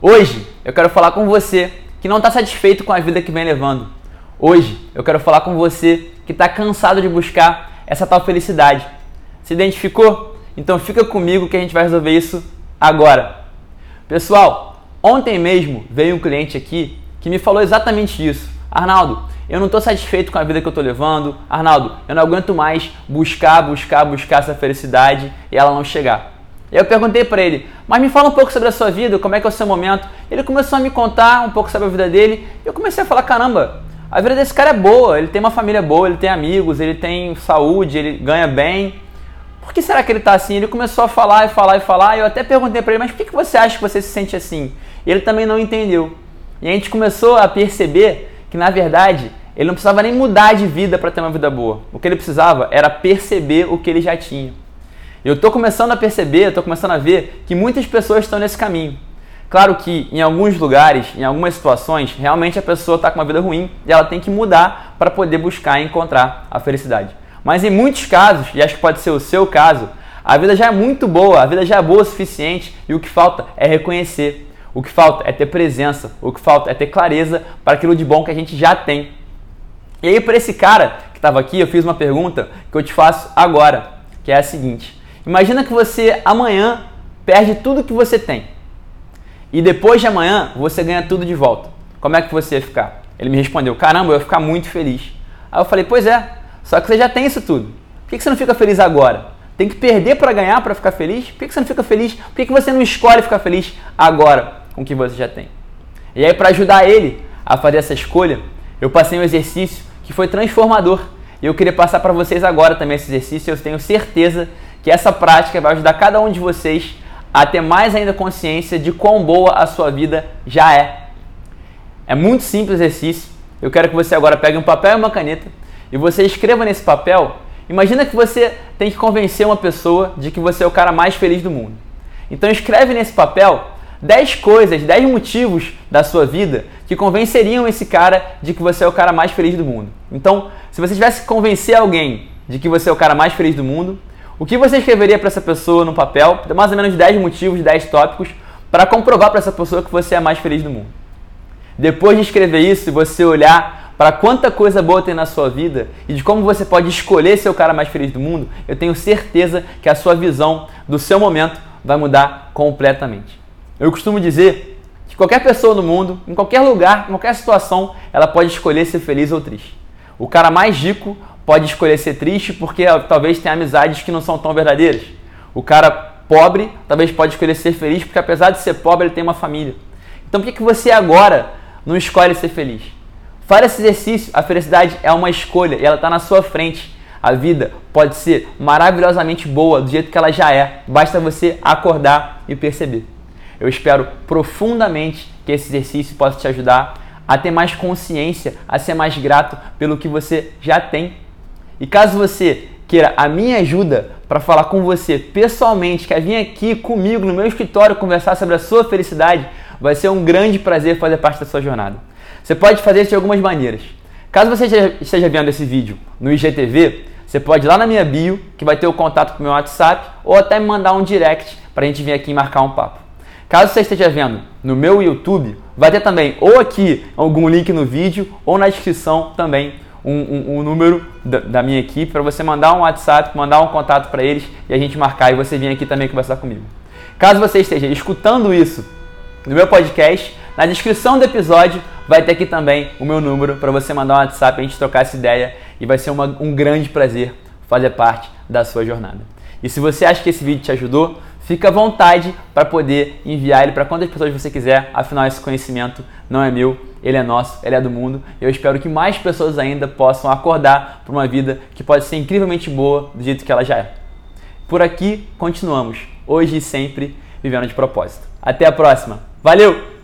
Hoje eu quero falar com você que não está satisfeito com a vida que vem levando. Hoje eu quero falar com você que está cansado de buscar essa tal felicidade. Se identificou? Então fica comigo que a gente vai resolver isso agora. Pessoal, ontem mesmo veio um cliente aqui que me falou exatamente isso. Arnaldo, eu não estou satisfeito com a vida que eu estou levando. Arnaldo, eu não aguento mais buscar, buscar, buscar essa felicidade e ela não chegar. E eu perguntei para ele, mas me fala um pouco sobre a sua vida, como é que é o seu momento. Ele começou a me contar um pouco sobre a vida dele eu comecei a falar, caramba, a vida desse cara é boa, ele tem uma família boa, ele tem amigos, ele tem saúde, ele ganha bem. Por que será que ele está assim? Ele começou a falar e falar e falar e eu até perguntei para ele, mas por que você acha que você se sente assim? E ele também não entendeu. E a gente começou a perceber que na verdade ele não precisava nem mudar de vida para ter uma vida boa. O que ele precisava era perceber o que ele já tinha. Eu estou começando a perceber, estou começando a ver que muitas pessoas estão nesse caminho. Claro que em alguns lugares, em algumas situações, realmente a pessoa está com uma vida ruim e ela tem que mudar para poder buscar e encontrar a felicidade. Mas em muitos casos, e acho que pode ser o seu caso, a vida já é muito boa, a vida já é boa o suficiente e o que falta é reconhecer. O que falta é ter presença, o que falta é ter clareza para aquilo de bom que a gente já tem. E aí, para esse cara que estava aqui, eu fiz uma pergunta que eu te faço agora, que é a seguinte: Imagina que você amanhã perde tudo que você tem. E depois de amanhã você ganha tudo de volta. Como é que você ia ficar? Ele me respondeu: Caramba, eu ia ficar muito feliz. Aí eu falei: Pois é, só que você já tem isso tudo. Por que você não fica feliz agora? Tem que perder para ganhar para ficar feliz? Por que você não fica feliz? Por que você não escolhe ficar feliz agora com o que você já tem? E aí, para ajudar ele a fazer essa escolha, eu passei um exercício que foi transformador. E eu queria passar para vocês agora também esse exercício. Eu tenho certeza que essa prática vai ajudar cada um de vocês a ter mais ainda consciência de quão boa a sua vida já é. É muito simples o exercício. Eu quero que você agora pegue um papel e uma caneta e você escreva nesse papel. Imagina que você tem que convencer uma pessoa de que você é o cara mais feliz do mundo. Então escreve nesse papel 10 coisas, 10 motivos da sua vida que convenceriam esse cara de que você é o cara mais feliz do mundo. Então, se você tivesse que convencer alguém de que você é o cara mais feliz do mundo, o que você escreveria para essa pessoa no papel? Mais ou menos 10 motivos, 10 tópicos para comprovar para essa pessoa que você é a mais feliz do mundo. Depois de escrever isso você olhar para quanta coisa boa tem na sua vida e de como você pode escolher ser o cara mais feliz do mundo, eu tenho certeza que a sua visão do seu momento vai mudar completamente. Eu costumo dizer que qualquer pessoa no mundo, em qualquer lugar, em qualquer situação, ela pode escolher ser feliz ou triste. O cara mais rico pode escolher ser triste porque talvez tenha amizades que não são tão verdadeiras. O cara pobre talvez pode escolher ser feliz porque apesar de ser pobre ele tem uma família. Então por que, que você agora não escolhe ser feliz? Faz esse exercício. A felicidade é uma escolha e ela está na sua frente. A vida pode ser maravilhosamente boa do jeito que ela já é. Basta você acordar e perceber. Eu espero profundamente que esse exercício possa te ajudar a ter mais consciência, a ser mais grato pelo que você já tem e caso você queira a minha ajuda para falar com você pessoalmente, quer vir aqui comigo no meu escritório conversar sobre a sua felicidade, vai ser um grande prazer fazer parte da sua jornada. Você pode fazer isso de algumas maneiras. Caso você esteja vendo esse vídeo no IGTV, você pode ir lá na minha bio, que vai ter o contato com o meu WhatsApp, ou até me mandar um direct para a gente vir aqui e marcar um papo. Caso você esteja vendo no meu YouTube, vai ter também ou aqui algum link no vídeo ou na descrição também um, um, um número da, da, minha equipe para você mandar um WhatsApp, mandar um contato para eles e a gente marcar e você vir aqui também conversar comigo. Caso você esteja escutando isso no meu podcast, na descrição do episódio vai ter aqui também o meu número para você mandar um WhatsApp, a gente trocar essa ideia e vai ser uma, um grande prazer fazer parte da sua jornada. E se você acha que esse vídeo te ajudou, fica à vontade para poder enviar ele para quantas pessoas você quiser, afinal esse conhecimento não é meu, ele é nosso, ele é do mundo. E eu espero que mais pessoas ainda possam acordar para uma vida que pode ser incrivelmente boa do jeito que ela já é. Por aqui continuamos, hoje e sempre, vivendo de propósito. Até a próxima. Valeu!